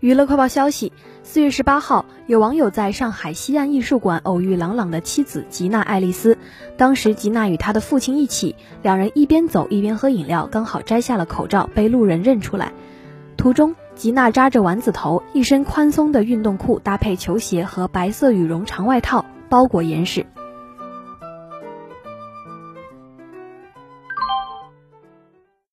娱乐快报消息：四月十八号，有网友在上海西岸艺术馆偶遇朗朗的妻子吉娜·爱丽丝。当时，吉娜与她的父亲一起，两人一边走一边喝饮料，刚好摘下了口罩，被路人认出来。途中，吉娜扎着丸子头，一身宽松的运动裤搭配球鞋和白色羽绒长外套，包裹严实。